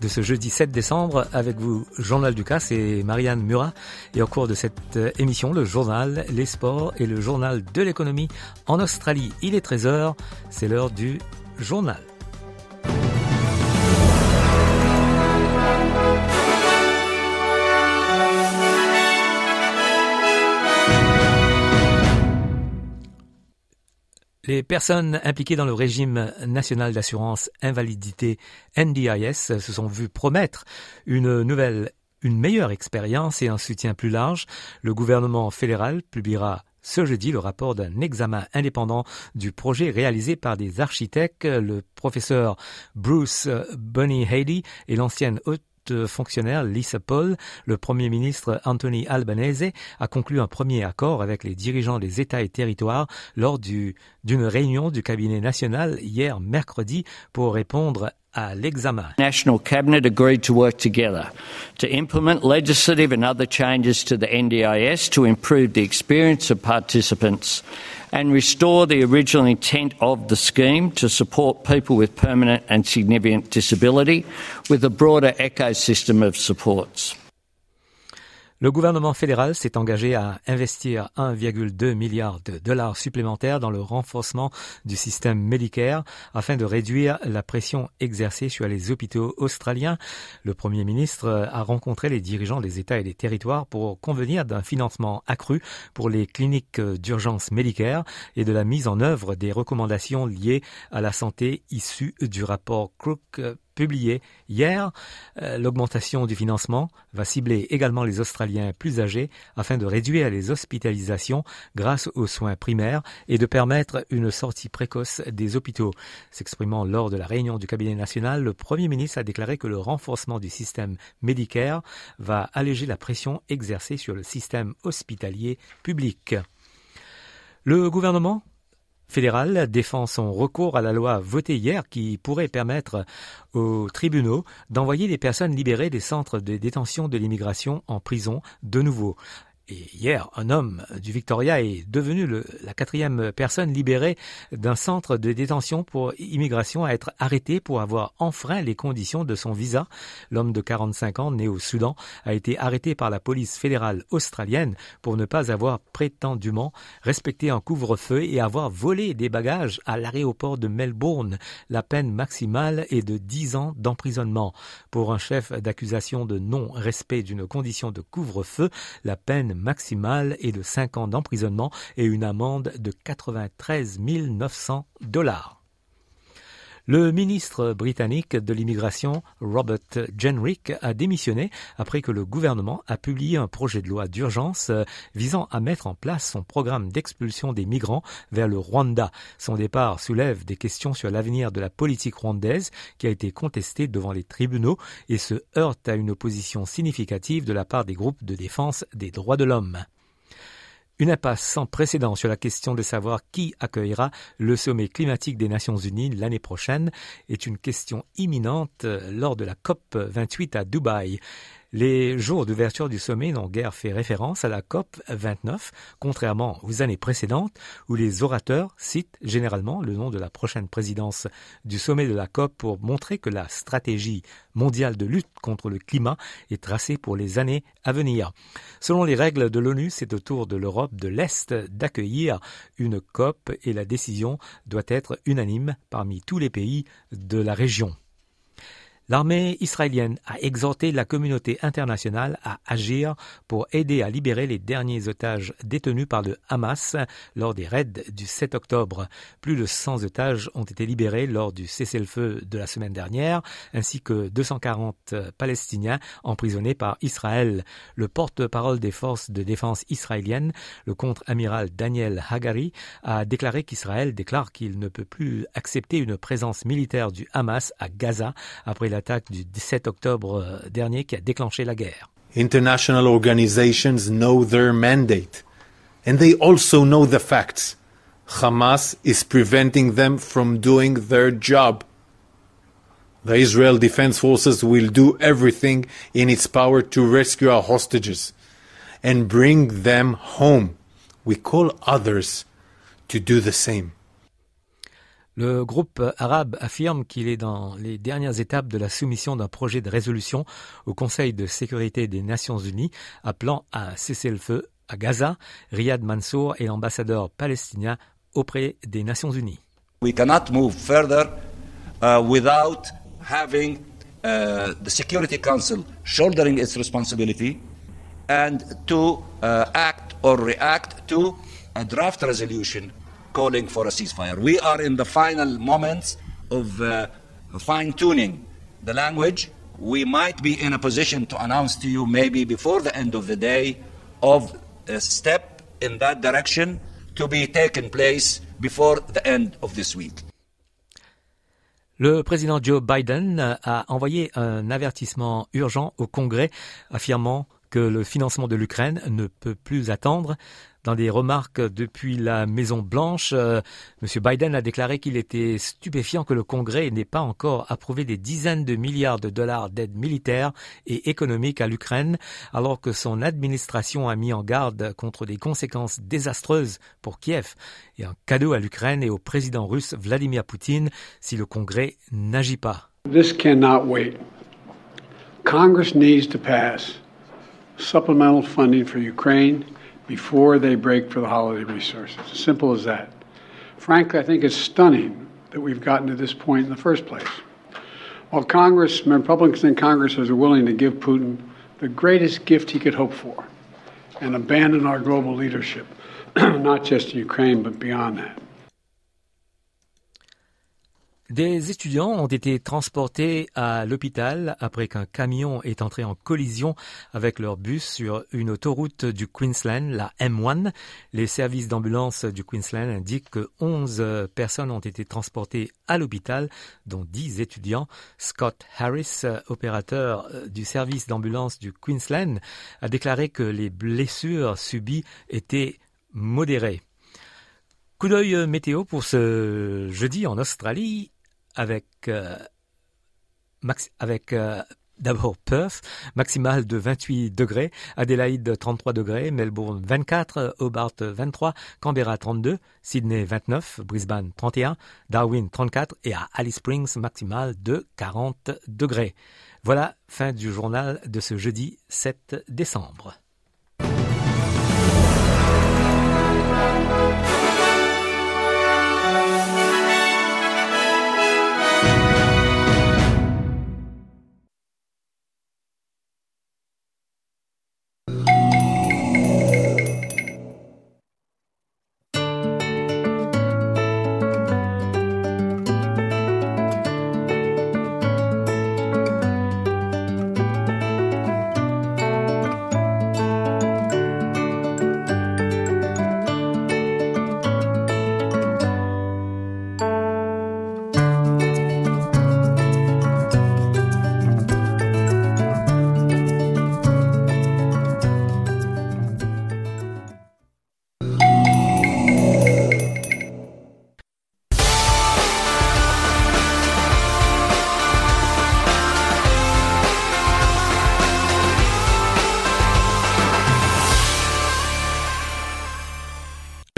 de ce jeudi 7 décembre avec vous, Journal Ducasse et Marianne Murat. Et au cours de cette euh, émission, le journal, les sports et le journal de l'économie en Australie. Il est 13h, c'est l'heure du journal. Les personnes impliquées dans le régime national d'assurance invalidité NDIS se sont vues promettre une nouvelle, une meilleure expérience et un soutien plus large. Le gouvernement fédéral publiera ce jeudi le rapport d'un examen indépendant du projet réalisé par des architectes, le professeur Bruce Bunny Haley et l'ancienne fonctionnaire Lisa Paul, le Premier ministre Anthony Albanese a conclu un premier accord avec les dirigeants des États et territoires lors d'une réunion du cabinet national hier mercredi pour répondre à l'examen. National Cabinet agreed to work together to implement legislative and other changes to the NDIS to improve the experience of participants and restore the original intent of the scheme to support people with permanent and significant disability with a broader ecosystem of supports. Le gouvernement fédéral s'est engagé à investir 1,2 milliard de dollars supplémentaires dans le renforcement du système Medicare afin de réduire la pression exercée sur les hôpitaux australiens. Le Premier ministre a rencontré les dirigeants des États et des territoires pour convenir d'un financement accru pour les cliniques d'urgence Medicare et de la mise en œuvre des recommandations liées à la santé issues du rapport Crook publié hier. Euh, l'augmentation du financement va cibler également les Australiens plus âgés afin de réduire les hospitalisations grâce aux soins primaires et de permettre une sortie précoce des hôpitaux. S'exprimant lors de la réunion du cabinet national, le Premier ministre a déclaré que le renforcement du système Medicare va alléger la pression exercée sur le système hospitalier public. Le gouvernement fédéral défend son recours à la loi votée hier qui pourrait permettre aux tribunaux d'envoyer les personnes libérées des centres de détention de l'immigration en prison de nouveau. Et hier, un homme du Victoria est devenu la quatrième personne libérée d'un centre de détention pour immigration à être arrêté pour avoir enfreint les conditions de son visa. L'homme de 45 ans, né au Soudan, a été arrêté par la police fédérale australienne pour ne pas avoir prétendument respecté un couvre-feu et avoir volé des bagages à l'aéroport de Melbourne. La peine maximale est de 10 ans d'emprisonnement. Pour un chef d'accusation de non-respect d'une condition de couvre-feu, la peine maximale est de 5 ans d'emprisonnement et une amende de 93 900 dollars. Le ministre britannique de l'immigration, Robert Jenrick, a démissionné après que le gouvernement a publié un projet de loi d'urgence euh, visant à mettre en place son programme d'expulsion des migrants vers le Rwanda. Son départ soulève des questions sur l'avenir de la politique rwandaise qui a été contestée devant les tribunaux et se heurte à une opposition significative de la part des groupes de défense des droits de l'homme. Une impasse sans précédent sur la question de savoir qui accueillera le sommet climatique des Nations Unies l'année prochaine est une question imminente lors de la COP 28 à Dubaï. Les jours d'ouverture du sommet n'ont guère fait référence à la COP 29, contrairement aux années précédentes où les orateurs citent généralement le nom de la prochaine présidence du sommet de la COP pour montrer que la stratégie mondiale de lutte contre le climat est tracée pour les années à venir. Selon les règles de l'ONU, c'est au tour de l'Europe de l'Est d'accueillir une COP et la décision doit être unanime parmi tous les pays de la région. L'armée israélienne a exhorté la communauté internationale à agir pour aider à libérer les derniers otages détenus par le Hamas lors des raids du 7 octobre. Plus de 100 otages ont été libérés lors du cessez-le-feu de la semaine dernière, ainsi que 240 Palestiniens emprisonnés par Israël. Le porte-parole des forces de défense israéliennes, le contre-amiral Daniel Hagari, a déclaré qu'Israël déclare qu'il ne peut plus accepter une présence militaire du Hamas à Gaza après la l'attaque du 17 octobre euh, dernier qui a déclenché la guerre. International organizations know their mandate and they also know the facts. Hamas is preventing them from doing their job. The Israel Defense Forces will do everything in its power to rescue our hostages and bring them home. We call others to do the same. Le groupe arabe affirme qu'il est dans les dernières étapes de la soumission d'un projet de résolution au Conseil de sécurité des Nations Unies appelant à cesser le feu à Gaza. Riyad Mansour est l'ambassadeur palestinien auprès des Nations Unies. We cannot move further uh, without having uh, the Security Council shouldering its responsibility and to uh, act or react to a draft resolution calling for a ceasefire. We are in the final moments of uh, fine tuning the language. We might be in a position to announce to you, maybe before the end of the day, of a step in that direction to be taken place before the end of this week. Le président Joe Biden a envoyé un avertissement urgent au Congrès affirmant que le financement de l'Ukraine ne peut plus attendre. Dans des remarques depuis la Maison Blanche, euh, M. Biden a déclaré qu'il était stupéfiant que le Congrès n'ait pas encore approuvé des dizaines de milliards de dollars d'aide militaire et économique à l'Ukraine, alors que son administration a mis en garde contre des conséquences désastreuses pour Kiev et un cadeau à l'Ukraine et au président russe Vladimir Poutine si le Congrès n'agit pas. This cannot wait. Congress needs to pass supplemental funding for Ukraine before they break for the holiday resources. Simple as that. Frankly, I think it's stunning that we've gotten to this point in the first place. While Congress, Republicans in Congress are willing to give Putin the greatest gift he could hope for and abandon our global leadership, not just in Ukraine, but beyond that. Des étudiants ont été transportés à l'hôpital après qu'un camion est entré en collision avec leur bus sur une autoroute du Queensland, la M1. Les services d'ambulance du Queensland indiquent que 11 personnes ont été transportées à l'hôpital, dont 10 étudiants. Scott Harris, opérateur du service d'ambulance du Queensland, a déclaré que les blessures subies étaient modérées. Coup d'œil météo pour ce jeudi en Australie avec, euh, max, avec euh, d'abord Perth, maximale de 28 degrés, Adélaïde 33 degrés, Melbourne 24, Hobart 23, Canberra 32, Sydney 29, Brisbane 31, Darwin 34 et à Alice Springs maximale de 40 degrés. Voilà, fin du journal de ce jeudi 7 décembre.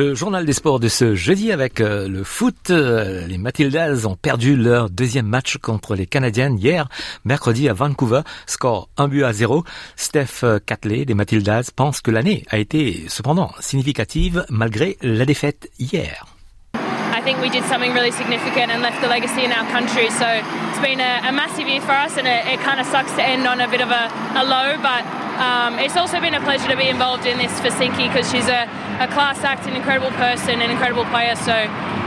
Le journal des sports de ce jeudi avec euh, le foot. Euh, les Matildas ont perdu leur deuxième match contre les Canadiennes hier, mercredi à Vancouver. Score 1 but à 0. Steph Catley des Matildas pense que l'année a été cependant significative malgré la défaite hier. I think we did something really significant and left a legacy in our country. So it's been a, a massive year for us, and it, it kind of sucks to end on a bit of a, a low, but um, it's also been a pleasure to be involved in this for Sinky because she's a, a, class act, an incredible person, an incredible player. So,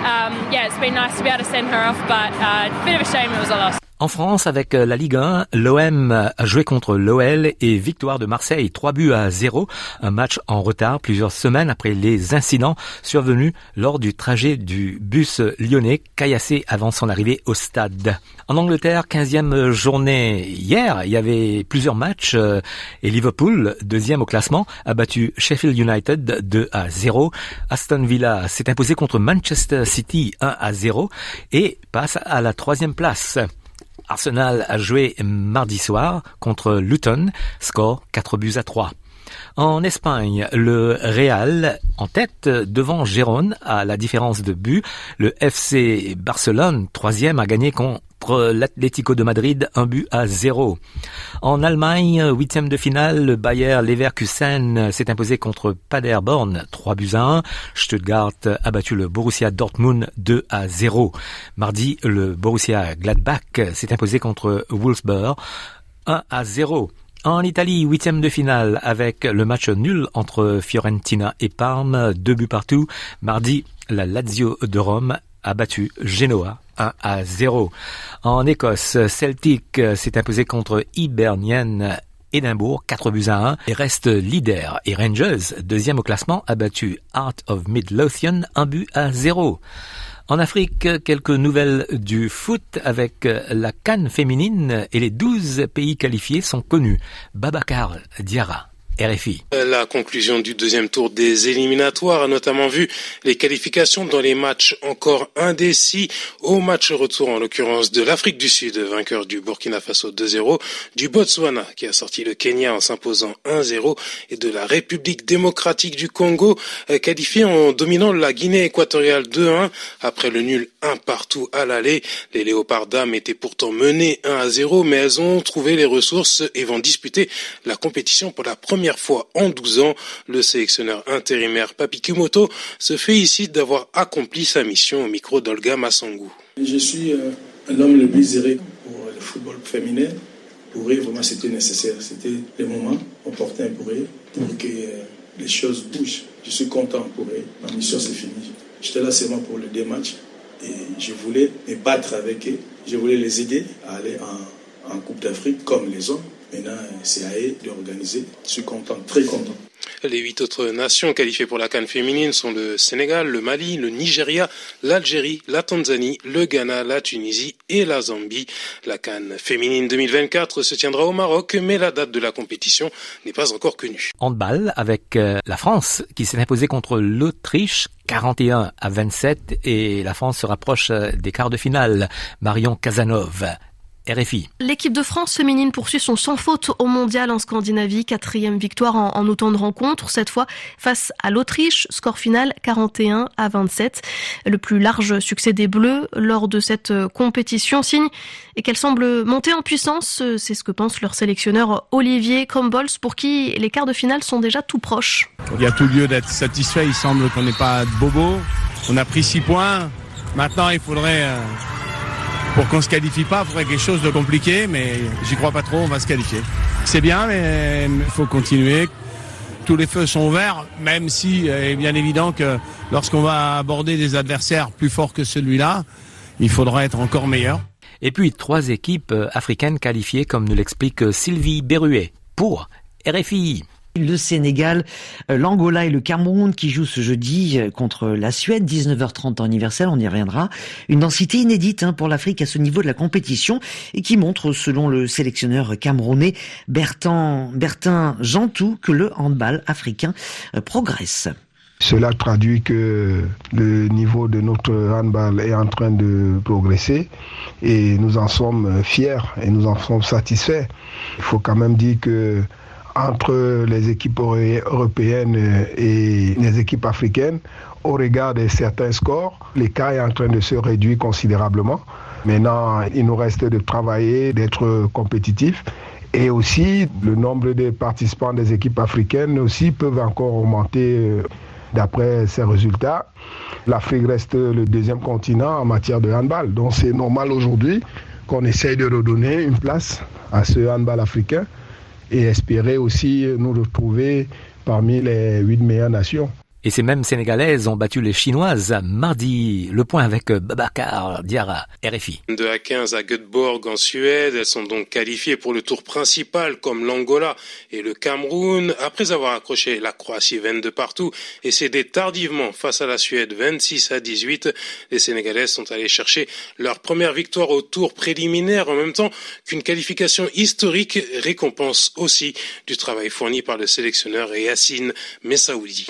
um, yeah, it's been nice to be able to send her off, but uh, a bit of a shame it was a loss. En France, avec euh, la Ligue 1, l'OM a joué contre l'OL et victoire de Marseille, 3 buts à 0, un match en retard plusieurs semaines après les incidents survenus lors du trajet du bus lyonnais caillassé avant son arrivée au stade. En Angleterre, 15e journée hier, il y avait plusieurs matchs euh, et Liverpool, deuxième au classement, a battu Sheffield United 2 à 0. Aston Villa s'est imposé contre Manchester City 1 à 0 et passe à la troisième place. Arsenal a joué mardi soir contre Luton, score 4 buts à 3. En Espagne, le Real en tête devant Gérone à la différence de but. Le FC Barcelone, troisième, a gagné contre l'Atlético de Madrid, un but à zéro. En Allemagne, huitième de finale, le Bayer Leverkusen s'est imposé contre Paderborn, 3 buts à 1. Stuttgart a battu le Borussia Dortmund 2 à 0. Mardi, le Borussia Gladbach s'est imposé contre Wolfsburg 1 à 0. En Italie, huitième de finale avec le match nul entre Fiorentina et Parme, deux buts partout. Mardi, la Lazio de Rome a battu Genoa 1 à 0. En Écosse, Celtic s'est imposé contre Hibernian Édimbourg, 4 buts à 1 et reste leader. Et Rangers, deuxième au classement, a battu Art of Midlothian, 1 but à 0. En Afrique, quelques nouvelles du foot avec la canne féminine et les 12 pays qualifiés sont connus. Babacar Diarra. La conclusion du deuxième tour des éliminatoires a notamment vu les qualifications dans les matchs encore indécis. Au match retour, en l'occurrence de l'Afrique du Sud, vainqueur du Burkina Faso 2-0, du Botswana qui a sorti le Kenya en s'imposant 1-0 et de la République démocratique du Congo euh, qualifié en dominant la Guinée équatoriale 2-1 après le nul 1 partout à l'aller. Les Léopards dames étaient pourtant menées 1-0 mais elles ont trouvé les ressources et vont disputer la compétition pour la première fois en 12 ans, le sélectionneur intérimaire Papi Kumoto se félicite d'avoir accompli sa mission au micro d'Olga Massangou. Je suis euh, un homme le plus heureux pour le football féminin. Pour eux, vraiment, c'était nécessaire. C'était le moment opportun pour eux, pour que euh, les choses bougent. Je suis content pour eux. Ma mission, c'est fini. J'étais là seulement pour le deux matchs et je voulais me battre avec eux. Je voulais les aider à aller en Coupe d'Afrique comme les hommes. Maintenant, c'est à eux d'organiser. Je suis content, très content. Les huit autres nations qualifiées pour la Cannes féminine sont le Sénégal, le Mali, le Nigeria, l'Algérie, la Tanzanie, le Ghana, la Tunisie et la Zambie. La Cannes féminine 2024 se tiendra au Maroc, mais la date de la compétition n'est pas encore connue. Handball avec euh, la France qui s'est imposée contre l'Autriche 41 à 27 et la France se rapproche euh, des quarts de finale. Marion Casanov RFI. L'équipe de France féminine poursuit son sans faute au mondial en Scandinavie. Quatrième victoire en, en autant de rencontres, cette fois face à l'Autriche. Score final 41 à 27. Le plus large succès des Bleus lors de cette compétition signe et qu'elle semble monter en puissance. C'est ce que pense leur sélectionneur Olivier Crumbles pour qui les quarts de finale sont déjà tout proches. Il y a tout lieu d'être satisfait. Il semble qu'on n'est pas de bobo. On a pris six points. Maintenant, il faudrait... Euh pour qu'on se qualifie pas, il faudrait quelque chose de compliqué, mais j'y crois pas trop, on va se qualifier. C'est bien, mais il faut continuer. Tous les feux sont verts, même si il est bien évident que lorsqu'on va aborder des adversaires plus forts que celui-là, il faudra être encore meilleur. Et puis trois équipes africaines qualifiées, comme nous l'explique Sylvie Berruet, pour RFI le Sénégal, l'Angola et le Cameroun qui jouent ce jeudi contre la Suède, 19h30 en universel, on y reviendra. Une densité inédite hein, pour l'Afrique à ce niveau de la compétition et qui montre, selon le sélectionneur camerounais Bertin, Bertin Jantou, que le handball africain progresse. Cela traduit que le niveau de notre handball est en train de progresser et nous en sommes fiers et nous en sommes satisfaits. Il faut quand même dire que entre les équipes européennes et les équipes africaines au regard de certains scores. L'écart est en train de se réduire considérablement. Maintenant, il nous reste de travailler, d'être compétitifs. Et aussi, le nombre de participants des équipes africaines aussi peuvent encore augmenter d'après ces résultats. L'Afrique reste le deuxième continent en matière de handball. Donc c'est normal aujourd'hui qu'on essaye de redonner une place à ce handball africain et espérer aussi nous retrouver parmi les huit meilleures nations. Et ces mêmes Sénégalaises ont battu les Chinoises mardi. Le point avec Babacar Diarra, RFI. De à 15 à Göteborg en Suède, elles sont donc qualifiées pour le tour principal comme l'Angola et le Cameroun. Après avoir accroché la Croatie 22 partout et cédé tardivement face à la Suède 26 à 18, les Sénégalaises sont allées chercher leur première victoire au tour préliminaire en même temps qu'une qualification historique récompense aussi du travail fourni par le sélectionneur Yassine Messaoudi.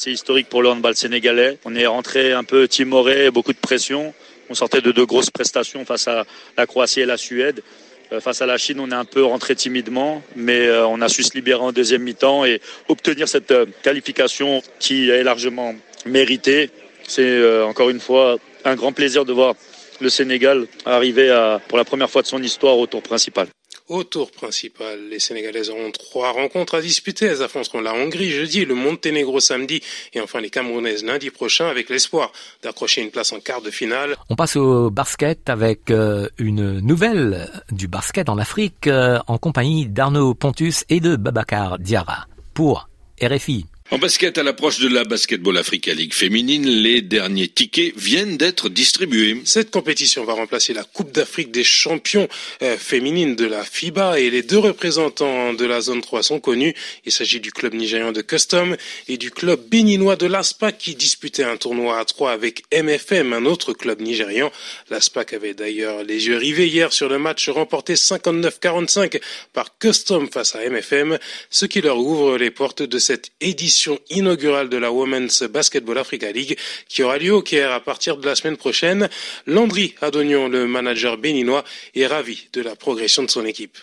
C'est historique pour le handball sénégalais. On est rentré un peu timoré, beaucoup de pression. On sortait de deux grosses prestations face à la Croatie et la Suède. Euh, face à la Chine, on est un peu rentré timidement, mais euh, on a su se libérer en deuxième mi-temps et obtenir cette euh, qualification qui est largement méritée. C'est encore une fois un grand plaisir de voir le Sénégal arriver pour la première fois de son histoire au tour principal. Au tour principal, les Sénégalaises auront trois rencontres à disputer. Elles affronteront la Hongrie jeudi, le Monténégro samedi et enfin les Camerounaises lundi prochain avec l'espoir d'accrocher une place en quart de finale. On passe au basket avec euh, une nouvelle du basket en Afrique euh, en compagnie d'Arnaud Pontus et de Babacar Diarra pour RFI. En basket, à l'approche de la Basketball Africa League féminine, les derniers tickets viennent d'être distribués. Cette compétition va remplacer la Coupe d'Afrique des champions euh, féminines de la FIBA et les deux représentants de la zone 3 sont connus. Il s'agit du club nigérian de Custom et du club béninois de l'ASPAC qui disputait un tournoi à 3 avec MFM, un autre club nigérian. L'ASPAC avait d'ailleurs les yeux rivés hier sur le match remporté 59-45 par Custom face à MFM, ce qui leur ouvre les portes de cette édition inaugurale de la Women's Basketball Africa League qui aura lieu au Caire à partir de la semaine prochaine. Landry Adonion, le manager béninois, est ravi de la progression de son équipe.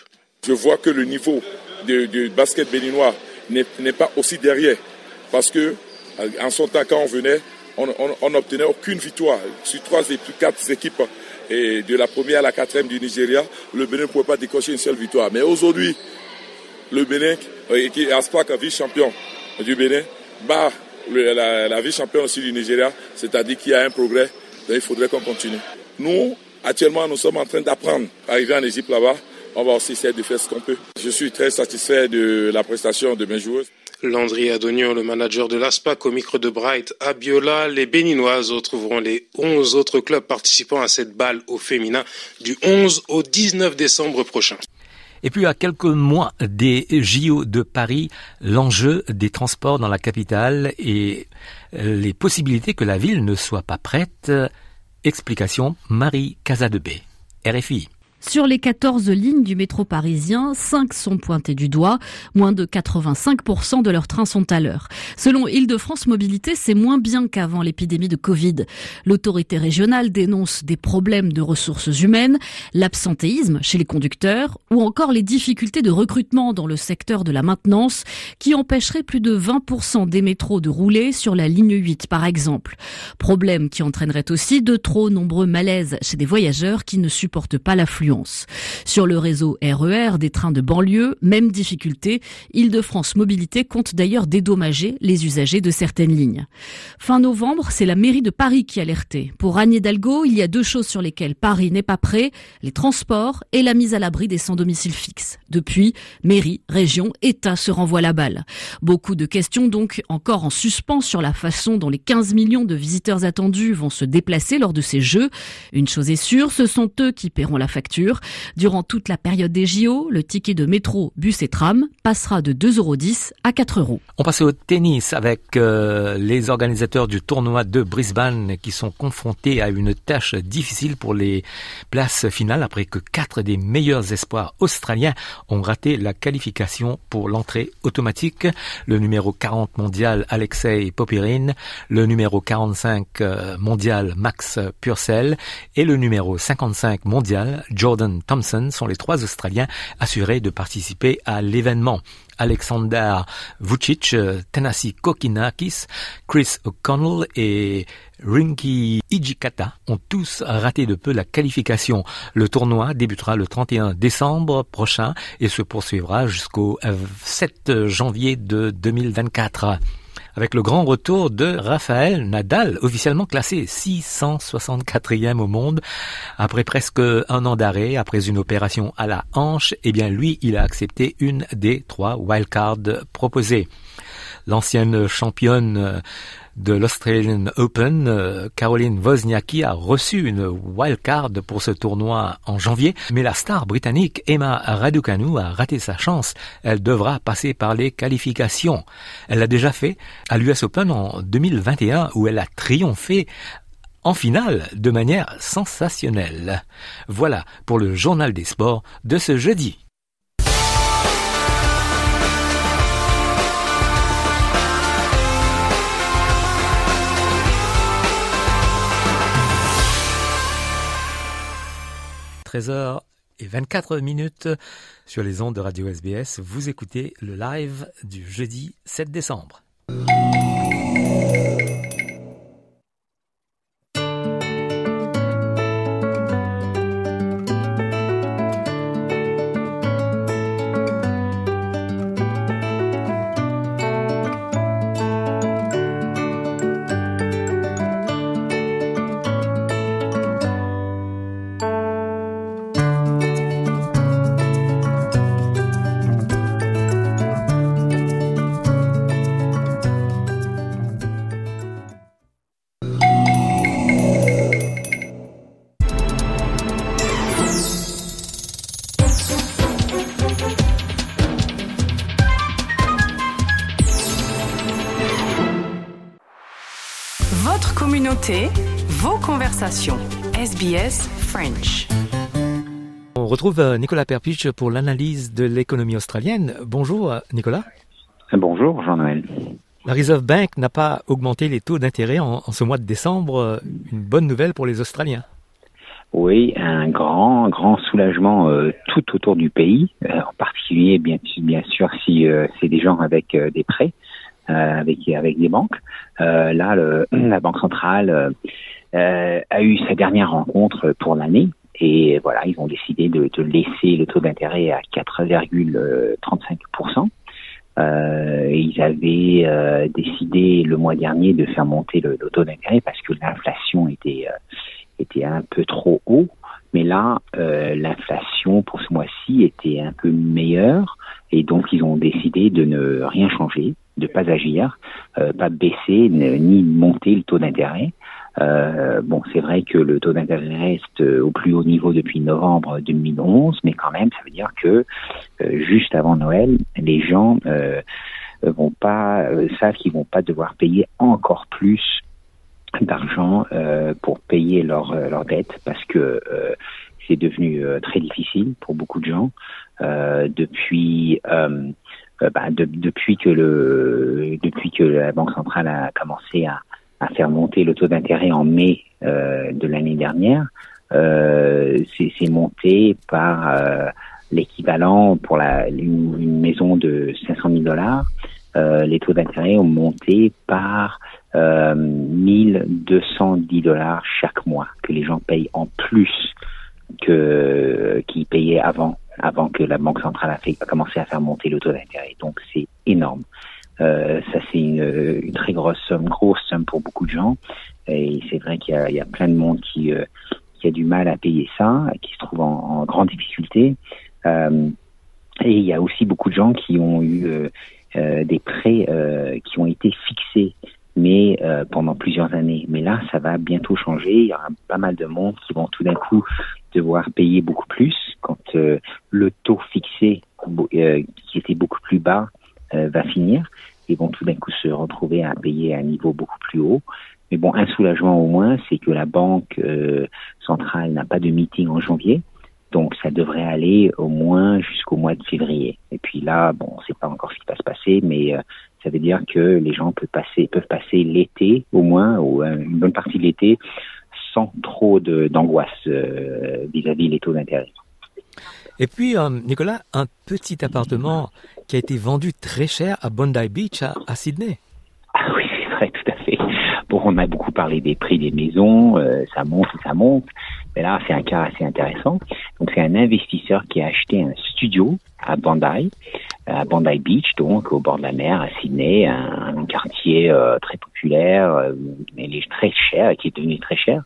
Je vois que le niveau du basket béninois n'est pas aussi derrière parce que en son temps quand on venait, on n'obtenait aucune victoire sur trois et quatre équipes de la première à la quatrième du Nigeria, le Bénin ne pouvait pas décocher une seule victoire. Mais aujourd'hui, le Bénin, qui est Aspak vice-champion, du Bénin bat la, la vice-championne aussi du Nigeria, c'est-à-dire qu'il y a un progrès, donc il faudrait qu'on continue. Nous, actuellement, nous sommes en train d'apprendre. Arriver en Égypte là-bas, on va aussi essayer de faire ce qu'on peut. Je suis très satisfait de la prestation de mes joueuses. Landry Adonion, le manager de l'ASPAC au micro de Bright Abiola, les Béninoises retrouveront les 11 autres clubs participant à cette balle au féminin du 11 au 19 décembre prochain. Et puis à quelques mois des JO de Paris, l'enjeu des transports dans la capitale et les possibilités que la ville ne soit pas prête. Explication Marie Casadebé, RFI. Sur les 14 lignes du métro parisien, 5 sont pointées du doigt. Moins de 85% de leurs trains sont à l'heure. Selon Île-de-France Mobilité, c'est moins bien qu'avant l'épidémie de Covid. L'autorité régionale dénonce des problèmes de ressources humaines, l'absentéisme chez les conducteurs ou encore les difficultés de recrutement dans le secteur de la maintenance qui empêcherait plus de 20% des métros de rouler sur la ligne 8 par exemple. Problème qui entraînerait aussi de trop nombreux malaises chez des voyageurs qui ne supportent pas l'affluence. Sur le réseau RER des trains de banlieue, même difficulté. Île-de-France Mobilité compte d'ailleurs dédommager les usagers de certaines lignes. Fin novembre, c'est la mairie de Paris qui alertait. Pour Anne Hidalgo, il y a deux choses sur lesquelles Paris n'est pas prêt, les transports et la mise à l'abri des sans domicile fixe. Depuis, mairie, région, État se renvoient la balle. Beaucoup de questions donc encore en suspens sur la façon dont les 15 millions de visiteurs attendus vont se déplacer lors de ces jeux. Une chose est sûre, ce sont eux qui paieront la facture. Durant toute la période des JO, le ticket de métro, bus et tram passera de 2,10 euros à 4 euros. On passe au tennis avec euh, les organisateurs du tournoi de Brisbane qui sont confrontés à une tâche difficile pour les places finales après que quatre des meilleurs espoirs australiens ont raté la qualification pour l'entrée automatique. Le numéro 40 mondial Alexei Popirin, le numéro 45 euh, mondial Max Purcell et le numéro 55 mondial Jordan Jordan Thompson sont les trois Australiens assurés de participer à l'événement. Alexander Vucic, Tennessee Kokinakis, Chris O'Connell et Rinky Ijikata ont tous raté de peu la qualification. Le tournoi débutera le 31 décembre prochain et se poursuivra jusqu'au 7 janvier de 2024. Avec le grand retour de Rafael Nadal, officiellement classé 664e au monde, après presque un an d'arrêt, après une opération à la hanche, eh bien lui, il a accepté une des trois wildcards proposées. L'ancienne championne de l'Australian Open, euh, Caroline Wozniacki a reçu une wildcard pour ce tournoi en janvier, mais la star britannique Emma Raducanu a raté sa chance. Elle devra passer par les qualifications. Elle l'a déjà fait à l'US Open en 2021 où elle a triomphé en finale de manière sensationnelle. Voilà pour le journal des sports de ce jeudi. 13h et 24 minutes sur les ondes de Radio SBS. Vous écoutez le live du jeudi 7 décembre. Retrouve euh, Nicolas Perpich pour l'analyse de l'économie australienne. Bonjour euh, Nicolas. Bonjour Jean-Noël. La Reserve Bank n'a pas augmenté les taux d'intérêt en, ce mois de décembre. Euh, une bonne nouvelle pour les Australiens. Oui, un grand, grand soulagement tout autour du pays, en particulier bien, bien sûr si c'est des gens avec des prêts. Avec avec des banques. Là, le, la banque centrale a eu sa dernière rencontre pour l'année et voilà, ils ont décidé de, de laisser le taux d'intérêt à 4,35%. Euh, ils avaient décidé le mois dernier de faire monter le, taux d'intérêt parce que l'inflation était était un peu trop haut. Mais là, l'inflation pour ce mois-ci était un peu meilleure et donc ils ont décidé de ne rien changer de pas agir, euh, pas baisser ni monter le taux d'intérêt. Euh, bon, c'est vrai que le taux d'intérêt reste euh, au plus haut niveau depuis novembre 2011, mais quand même, ça veut dire que juste avant Noël, les gens vont pas savent qu'ils vont pas devoir payer encore plus d'argent pour payer leur leur dette parce que c'est devenu très difficile pour beaucoup de gens depuis euh, bah, depuis que le depuis que la banque centrale a commencé à, à faire monter le taux d'intérêt en mai euh, de l'année dernière, euh, c'est monté par euh, l'équivalent pour la, une, maison de 500 000 dollars. Euh, les taux d'intérêt ont monté par euh, 1210 dollars chaque mois que les gens payent en plus que qu'ils payaient avant avant que la Banque centrale a, a commencé à faire monter le taux d'intérêt. Donc c'est énorme. Euh, ça c'est une, une, très grosse somme, grosse somme pour beaucoup de gens. Et c'est vrai qu'il y, y, a plein de monde qui, euh, qui a du mal à payer ça, qui se trouve en, en grande difficulté. Euh, et il y a aussi beaucoup de gens qui ont eu euh, euh, des prêts qui ont été fixés mais pendant plusieurs années. Mais là, ça va bientôt changer. Il y aura pas mal de monde qui vont tout d'un coup devoir payer beaucoup plus quand euh, le taux fixé euh, qui était beaucoup plus bas euh, va finir. Ils vont tout d'un coup se retrouver à payer à un niveau beaucoup plus haut. Mais bon, un soulagement au moins, c'est que la banque centrale n'a pas de meeting en janvier. Donc ça devrait aller au moins jusqu'au mois de février. Et puis là, bon, on ne sait pas encore ce qui va se passer, mais ça veut dire que les gens peuvent passer, peuvent passer l'été au moins, ou une bonne partie de l'été, sans trop d'angoisse euh, vis-à-vis les taux d'intérêt. Et puis, euh, Nicolas, un petit appartement qui a été vendu très cher à Bondi Beach, à, Sydney. Ah oui, c'est vrai, tout à fait. Bon, on a beaucoup parlé des prix des maisons, euh, ça monte et ça monte. Mais là, c'est un cas assez intéressant. Donc, c'est un investisseur qui a acheté un studio à Bondi à Bondi Beach, donc au bord de la mer, à Sydney, un, quartier euh, très populaire, mais très cher, qui est devenu très cher.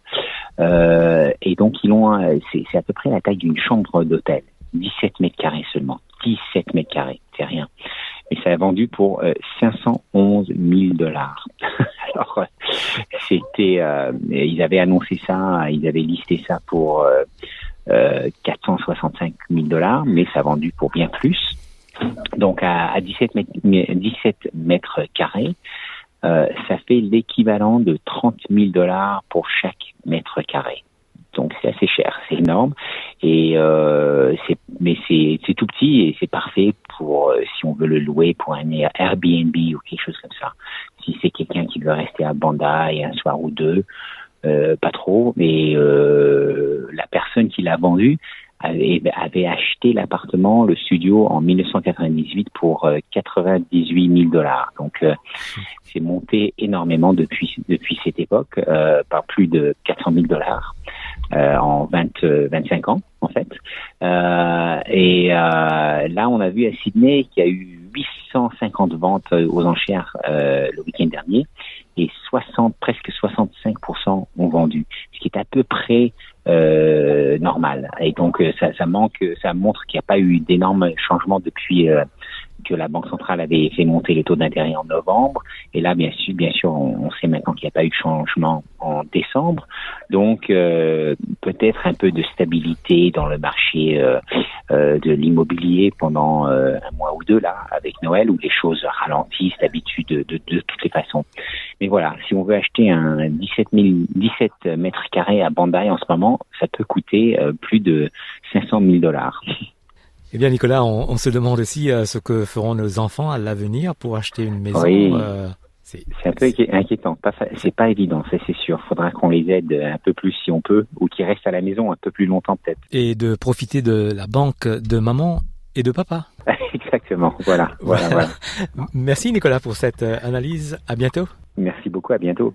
Et donc ils ont, c'est à peu près la taille d'une chambre d'hôtel, 17 mètres carrés seulement, 17 mètres carrés, c'est rien. Et ça a vendu pour 511 000 dollars. Alors c'était, ils avaient annoncé ça, ils avaient listé ça pour 465 000 dollars, mais ça a vendu pour bien plus. Donc à, 17, mètres, 17 mètres carrés, euh, ça fait l'équivalent de 30 000 dollars pour chaque mètre carré. Donc c'est assez cher, c'est énorme. Et euh, mais c'est, tout petit et c'est parfait pour euh, si on veut le louer pour un Airbnb ou quelque chose comme ça. Si c'est quelqu'un qui veut rester à Banda un soir ou deux, euh, pas trop. Mais euh, la personne qui l'a vendu avait, avait acheté l'appartement, le studio en 1998 pour 98 euh, 000 dollars. Donc euh, c'est monté énormément depuis depuis cette époque, euh, par plus de 400 000 dollars euh, en 20 25 ans en fait. et là on a vu à Sydney qu'il y a eu 850 ventes aux enchères le week-end dernier et 60 presque 65% ont vendu, ce qui est à peu près euh, normal. Et donc euh, ça, ça manque, ça montre qu'il n'y a pas eu d'énormes changements depuis euh, que la Banque centrale avait fait monter les taux d'intérêt en novembre. Et là, bien sûr, bien sûr, on, sait maintenant qu'il n'y a pas eu de changement en décembre. Donc, euh, peut-être un peu de stabilité dans le marché euh, euh, de l'immobilier pendant un mois ou deux là, avec Noël, où les choses ralentissent d'habitude de, de, de, toutes les façons. Mais voilà, si on veut acheter un 17, 000, 17 mètres carrés à Bandai en ce moment, ça peut coûter plus de 500 000 dollars. Eh bien, Nicolas, on, se demande aussi euh, ce que feront nos enfants à l'avenir pour acheter une maison. Oui. Euh, c'est un peu inquiétant. C'est pas évident, c'est sûr. Faudra qu'on les aide un peu plus si on peut, ou qu'ils restent à la maison un peu plus longtemps peut-être. Et de profiter de la banque de maman et de papa. Exactement. Voilà. voilà, voilà. Merci Nicolas pour cette euh, analyse. À bientôt. Merci beaucoup. À bientôt.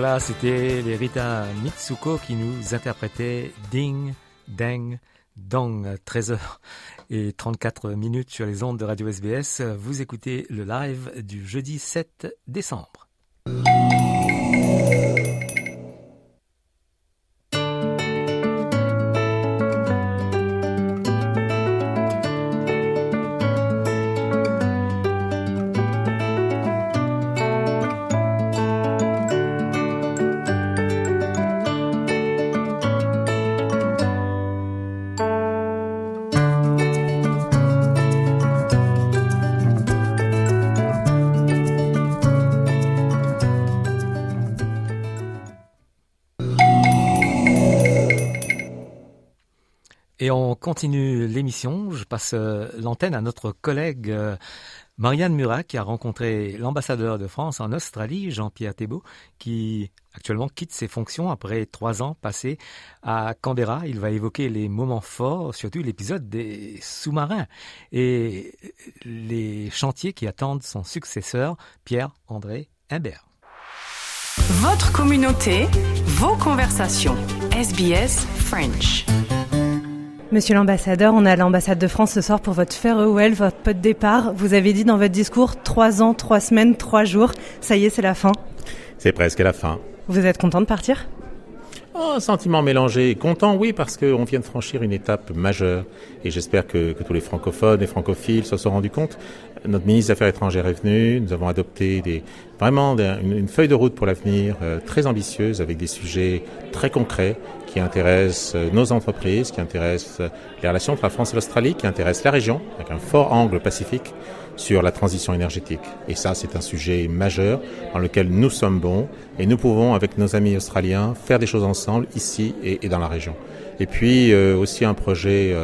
Voilà, c'était les Rita Mitsuko qui nous interprétaient Ding, Deng, Dong, 13h et 34 minutes sur les ondes de Radio SBS. Vous écoutez le live du jeudi 7 décembre. Et on continue l'émission. Je passe euh, l'antenne à notre collègue euh, Marianne Murat qui a rencontré l'ambassadeur de France en Australie, Jean-Pierre Thébault, qui actuellement quitte ses fonctions après trois ans passés à Canberra. Il va évoquer les moments forts, surtout l'épisode des sous-marins et les chantiers qui attendent son successeur, Pierre-André Imbert. Votre communauté, vos conversations. SBS French. Monsieur l'ambassadeur, on est à l'ambassade de France ce soir pour votre farewell, votre pot de départ. Vous avez dit dans votre discours trois ans, trois semaines, trois jours. Ça y est, c'est la fin. C'est presque la fin. Vous êtes content de partir? Oh, sentiment mélangé. Content, oui, parce qu'on vient de franchir une étape majeure. Et j'espère que, que, tous les francophones et francophiles se sont rendus compte. Notre ministre des Affaires étrangères est venu. Nous avons adopté des, vraiment des, une, une, feuille de route pour l'avenir euh, très ambitieuse avec des sujets très concrets qui intéressent euh, nos entreprises, qui intéressent euh, les relations entre la France et l'Australie, qui intéressent la région avec un fort angle pacifique sur la transition énergétique. Et ça, c'est un sujet majeur dans lequel nous sommes bons et nous pouvons, avec nos amis australiens, faire des choses ensemble ici et, dans la région. Et puis euh, aussi un projet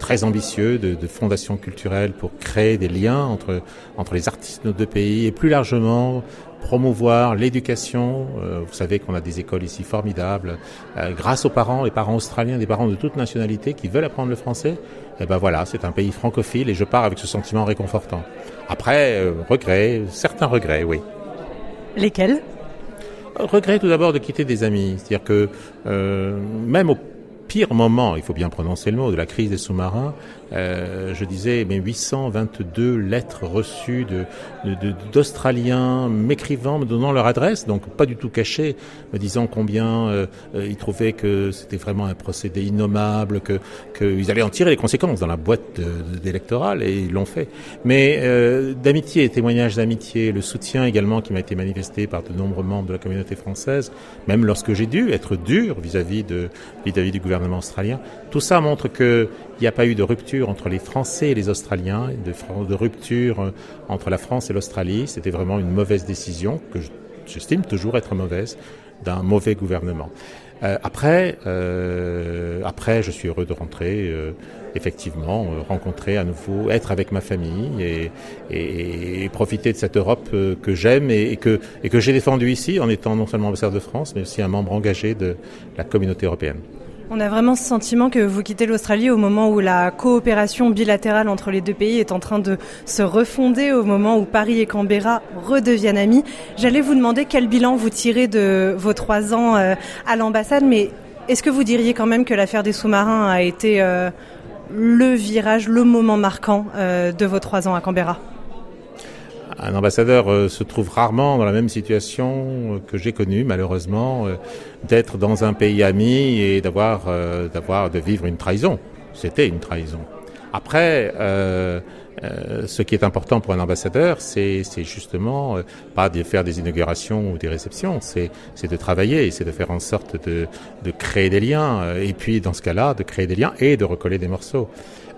très ambitieux de, de, fondation culturelle pour créer des liens entre, entre les artistes de nos deux pays et plus largement promouvoir l'éducation. Euh, vous savez qu'on a des écoles ici formidables. Euh, grâce aux parents, les parents australiens, des parents de toute nationalité qui veulent apprendre le français, et ben voilà, c'est un pays francophile et je pars avec ce sentiment réconfortant. Après, euh, regrets, certains regrets, oui. Lesquels? Regret tout d'abord de quitter des amis. C'est-à-dire que même au pire moment, il faut bien prononcer le mot, de la crise des sous-marins, euh, je disais, mais 822 lettres reçues d'Australiens de, de, m'écrivant, me donnant leur adresse, donc pas du tout cachées, me disant combien euh, ils trouvaient que c'était vraiment un procédé innommable, que qu'ils allaient en tirer les conséquences dans la boîte électorale, et ils l'ont fait. Mais euh, d'amitié, témoignages d'amitié, le soutien également qui m'a été manifesté par de nombreux membres de la communauté française, même lorsque j'ai dû être dur vis-à-vis de vis-à-vis du gouvernement australien, tout ça montre que il n'y a pas eu de rupture entre les Français et les Australiens, de, rupture entre la France et l'Australie. C'était vraiment une mauvaise décision, que j'estime toujours être mauvaise, d'un mauvais gouvernement. Euh, après, euh, après, je suis heureux de rentrer, euh, effectivement, rencontrer à nouveau, être avec ma famille et, profiter de cette Europe que j'aime et, et, que, et que j'ai défendue ici en étant non seulement ambassadeur de France, mais aussi un membre engagé de la communauté européenne. On a vraiment ce sentiment que vous quittez l'Australie au moment où la coopération bilatérale entre les deux pays est en train de se refonder, au moment où Paris et Canberra redeviennent amis. J'allais vous demander quel bilan vous tirez de vos trois ans à l'ambassade, mais est-ce que vous diriez quand même que l'affaire des sous-marins a été euh, le virage, le moment marquant euh, de vos trois ans à Canberra? Un ambassadeur euh, se trouve rarement dans la même situation euh, que j'ai connue, malheureusement, euh, d'être dans un pays ami et d'avoir, d'avoir, de vivre une trahison. C'était une trahison. Après, euh, ce qui est important pour un ambassadeur, c'est, c'est justement pas de faire des inaugurations ou des réceptions, c'est, c'est de travailler, c'est de faire en sorte de, de créer des liens, et puis dans ce cas-là, de créer des liens et de recoller des morceaux.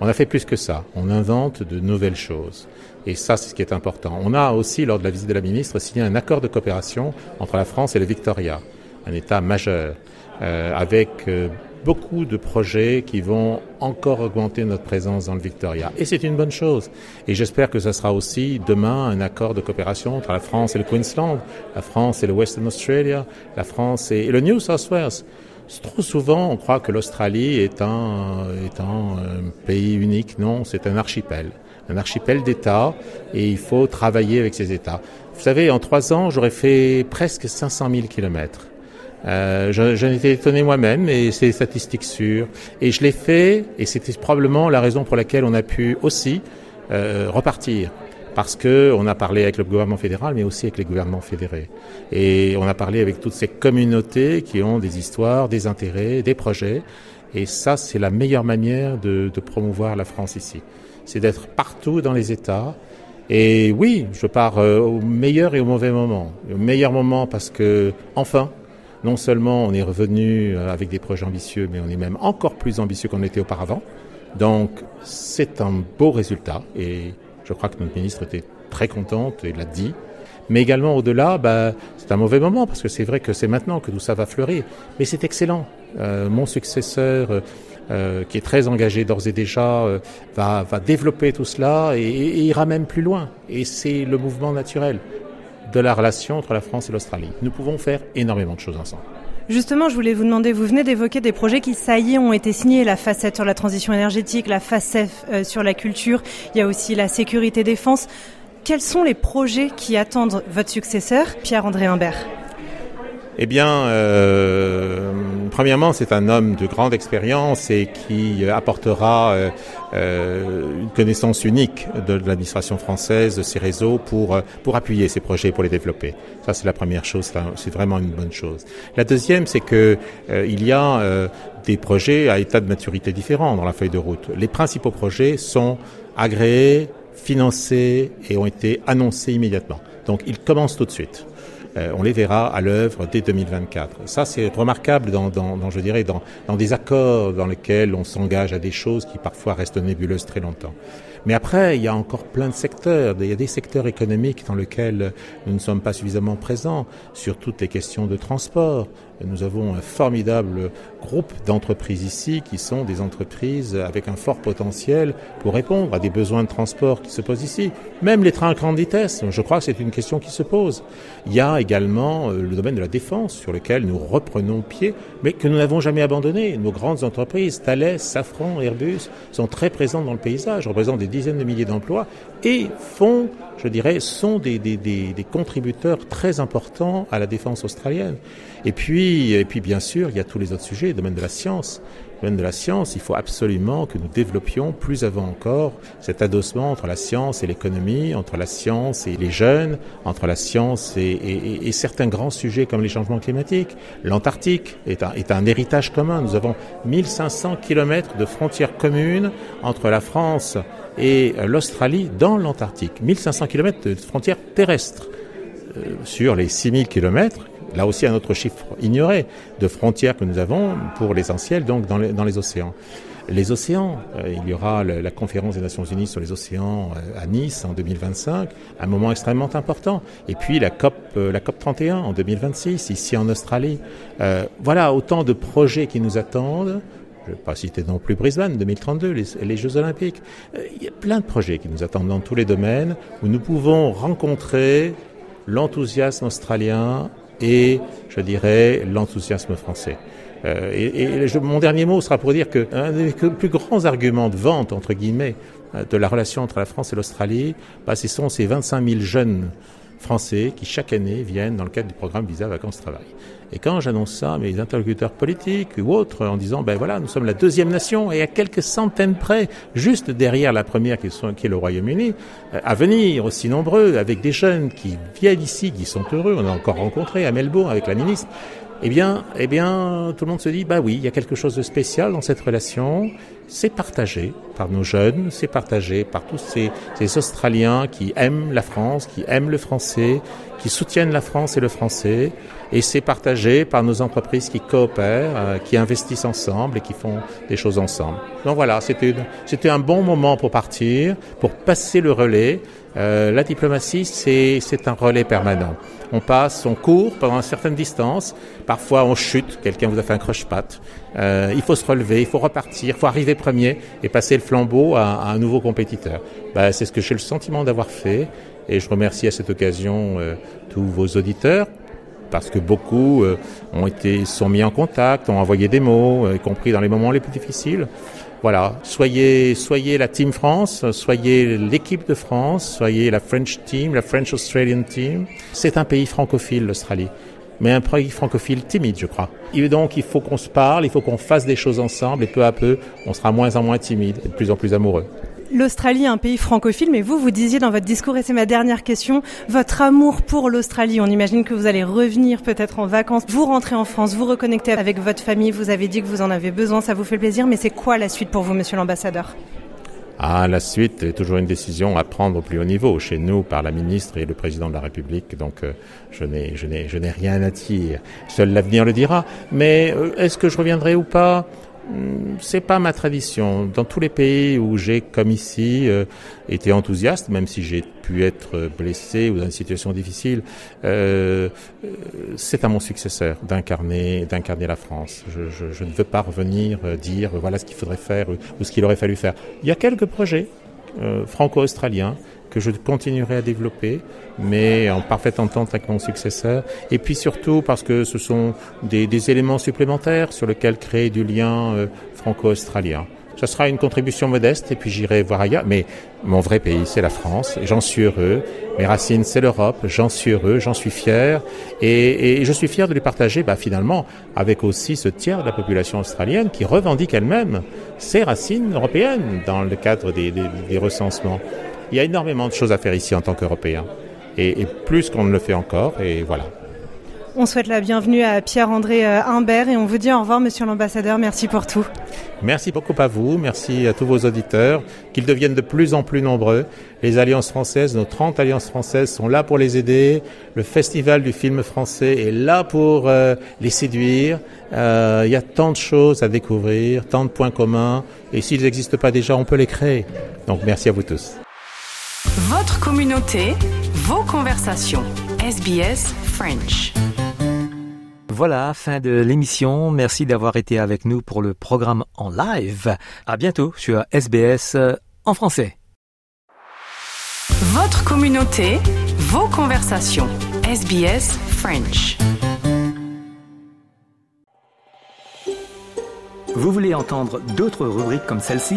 On a fait plus que ça. On invente de nouvelles choses. Et ça, c'est ce qui est important. On a aussi, lors de la visite de la ministre, signé un accord de coopération entre la France et le Victoria, un État majeur, euh, avec euh, beaucoup de projets qui vont encore augmenter notre présence dans le Victoria. Et c'est une bonne chose. Et j'espère que ce sera aussi demain un accord de coopération entre la France et le Queensland, la France et le Western Australia, la France et, le New South Wales. Trop souvent, on croit que l'Australie est un, est un pays unique. Non, c'est un archipel un archipel d'États et il faut travailler avec ces États. Vous savez, en trois ans, j'aurais fait presque 500 000 kilomètres. Euh, J'en étais étonné moi-même, et c'est des statistiques sûres. Et je l'ai fait, et c'était probablement la raison pour laquelle on a pu aussi euh, repartir. Parce que on a parlé avec le gouvernement fédéral, mais aussi avec les gouvernements fédérés. Et on a parlé avec toutes ces communautés qui ont des histoires, des intérêts, des projets. Et ça, c'est la meilleure manière de, de promouvoir la France ici. C'est d'être partout dans les États, et oui, je pars euh, au meilleur et au mauvais moment. Au meilleur moment parce que, enfin, non seulement on est revenu euh, avec des projets ambitieux, mais on est même encore plus ambitieux qu'on était auparavant. Donc, c'est un beau résultat et je crois que notre ministre était très contente et l'a dit. Mais également au-delà, bah, c'est un mauvais moment parce que c'est vrai que c'est maintenant que tout ça va fleurir. Mais c'est excellent. Euh, mon successeur euh, qui est très engagé d'ores et déjà, euh, va, va, développer tout cela et, ira même plus loin. Et c'est le mouvement naturel de la relation entre la France et l'Australie. Nous pouvons faire énormément de choses ensemble. Justement, je voulais vous demander, vous venez d'évoquer des projets qui, ça y est, ont été signés, la facette sur la transition énergétique, la facette euh, sur la culture, il y a aussi la sécurité défense. Quels sont les projets qui attendent votre successeur, Pierre-André Humbert eh bien, euh, premièrement, c'est un homme de grande expérience et qui apportera euh, euh, une connaissance unique de, l'administration française, de ses réseaux, pour, appuyer ces projets, pour les développer. Ça, c'est la première chose, c'est vraiment une bonne chose. La deuxième, c'est que euh, il y a euh, des projets à état de maturité différent dans la feuille de route. Les principaux projets sont agréés, financés et ont été annoncés immédiatement. Donc, ils commencent tout de suite. Euh, on les verra à l'œuvre dès 2024. Ça, c'est remarquable dans, dans, dans, je dirais, dans, dans des accords dans lesquels on s'engage à des choses qui parfois restent nébuleuses très longtemps. Mais après, il y a encore plein de secteurs. Il y a des secteurs économiques dans lesquels nous ne sommes pas suffisamment présents sur toutes les questions de transport. Nous avons un formidable groupe d'entreprises ici qui sont des entreprises avec un fort potentiel pour répondre à des besoins de transport qui se posent ici. Même les trains à grande vitesse, je crois que c'est une question qui se pose. Il y a également euh, le domaine de la défense sur lequel nous reprenons pied, mais que nous n'avons jamais abandonné. Nos grandes entreprises, Thales, Safran, Airbus, sont très présentes dans le paysage, représentent des dizaines de milliers d'emplois et font, je dirais, sont des, des, des, des, contributeurs très importants à la défense australienne. Et puis, et puis, bien sûr, il y a tous les autres sujets, le domaine de la science. Le domaine de la science, il faut absolument que nous développions plus avant encore cet adossement entre la science et l'économie, entre la science et les jeunes, entre la science et, et, et certains grands sujets comme les changements climatiques. L'Antarctique est un, est un héritage commun. Nous avons 1500 kilomètres de frontières communes entre la France et l'Australie dans l'Antarctique. 1500 km de frontières terrestres euh, sur les 6000 km. Là aussi un autre chiffre ignoré de frontières que nous avons pour l'essentiel donc dans les, dans les océans. Les océans, euh, il y aura la conférence des Nations Unies sur les océans euh, à Nice en 2025, un moment extrêmement important. Et puis la COP, la COP 31 en 2026 ici en Australie. Voilà autant de projets qui nous attendent je ne vais pas citer non plus Brisbane 2032, les, Jeux Olympiques. Il y a plein de projets qui nous attendent dans tous les domaines où nous pouvons rencontrer l'enthousiasme australien et, je dirais, l'enthousiasme français. Euh, et, mon dernier mot sera pour dire que un des plus grands arguments de vente, entre guillemets, de la relation entre la France et l'Australie, bah, ce sont ces 25 000 jeunes français qui chaque année viennent dans le cadre du programme Visa Vacances Travail. Et quand j'annonce ça à mes interlocuteurs politiques ou autres en disant ben voilà nous sommes la deuxième nation et à quelques centaines près juste derrière la première qui, est le Royaume-Uni à venir aussi nombreux avec des jeunes qui viennent ici qui sont heureux on a encore rencontré à Melbourne avec la ministre eh bien, eh bien, tout le monde se dit, bah oui, il y a quelque chose de spécial dans cette relation. C'est partagé par nos jeunes, c'est partagé par tous ces, ces, Australiens qui aiment la France, qui aiment le français, qui soutiennent la France et le français, et c'est partagé par nos entreprises qui coopèrent, euh, qui investissent ensemble et qui font des choses ensemble. Donc voilà, c'était c'était un bon moment pour partir, pour passer le relais. Euh, la diplomatie, c'est c'est un relais permanent. On passe, on court pendant une certaine distance. Parfois, on chute. Quelqu'un vous a fait un croche-patte. Euh, il faut se relever, il faut repartir, il faut arriver premier et passer le flambeau à, à un nouveau compétiteur. Ben, c'est ce que j'ai le sentiment d'avoir fait. Et je remercie à cette occasion euh, tous vos auditeurs parce que beaucoup euh, ont été sont mis en contact, ont envoyé des mots, y compris dans les moments les plus difficiles. voilà, soyez, soyez la Team France, soyez l'équipe de France, soyez la French Team, la French Australian Team. C'est un pays francophile, l'Australie mais un pays francophile timide, je crois. Et donc, il faut qu'on se parle, il faut qu'on fasse des choses ensemble, et peu à peu, on sera moins en moins timide et de plus en plus amoureux. L'Australie est un pays francophile, mais vous, vous disiez dans votre discours, et c'est ma dernière question, votre amour pour l'Australie. On imagine que vous allez revenir peut-être en vacances, vous rentrez en France, vous reconnectez avec votre famille, vous avez dit que vous en avez besoin, ça vous fait plaisir, mais c'est quoi la suite pour vous, monsieur l'ambassadeur? Ah, la suite est toujours une décision à prendre au plus haut niveau, chez nous, par la ministre et le président de la République. Donc, euh, je n'ai, je n'ai, je n'ai rien à dire. Seul l'avenir le dira. Mais euh, est-ce que je reviendrai ou pas? C'est pas ma tradition. Dans tous les pays où j'ai, comme ici, euh, été enthousiaste, même si j'ai pu être blessé ou dans une situation difficile, euh, euh, c'est à mon successeur d'incarner, d'incarner la France. Je, je, je, ne veux pas revenir dire voilà ce qu'il faudrait faire ou ce qu'il aurait fallu faire. Il y a quelques projets franco-australiens que je continuerai à développer, mais en parfaite entente avec mon successeur. Et puis surtout parce que ce sont des, éléments supplémentaires sur lesquels créer du lien euh, franco-australien. Ce sera une contribution modeste et puis j'irai voir ailleurs. Mais mon vrai pays, c'est la France. J'en suis heureux. Mes racines, c'est l'Europe. J'en suis heureux, j'en suis fier. Et, je suis fier de les partager, bah, finalement, avec aussi ce tiers de la population australienne qui revendique elle-même ses racines européennes dans le cadre des recensements. Il y a énormément de choses à faire ici en tant qu'Européens. Et, et, plus qu'on ne le fait encore, et voilà. On souhaite la bienvenue à Pierre-André euh, Humbert et on vous dit au revoir, monsieur l'ambassadeur. Merci pour tout. Merci beaucoup à vous. Merci à tous vos auditeurs. Qu'ils deviennent de plus en plus nombreux. Les alliances françaises, nos 30 alliances françaises sont là pour les aider. Le festival du film français est là pour euh, les séduire. Euh, il y a tant de choses à découvrir, tant de points communs. Et s'ils n'existent pas déjà, on peut les créer. Donc merci à vous tous. Votre communauté, vos conversations. SBS French. Voilà, fin de l'émission. Merci d'avoir été avec nous pour le programme en live. À bientôt sur SBS euh, en français. Votre communauté, vos conversations. SBS French. Vous voulez entendre d'autres rubriques comme celle-ci?